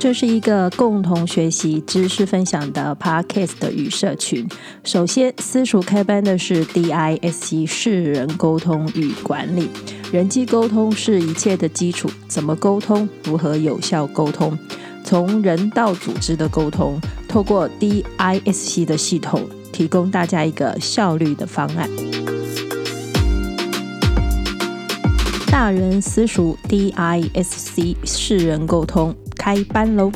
这是一个共同学习、知识分享的 Podcast 的语社群。首先，私塾开班的是 DISC 世人沟通与管理。人际沟通是一切的基础，怎么沟通？如何有效沟通？从人到组织的沟通，透过 DISC 的系统，提供大家一个效率的方案。大人私塾 DISC 世人沟通开班喽！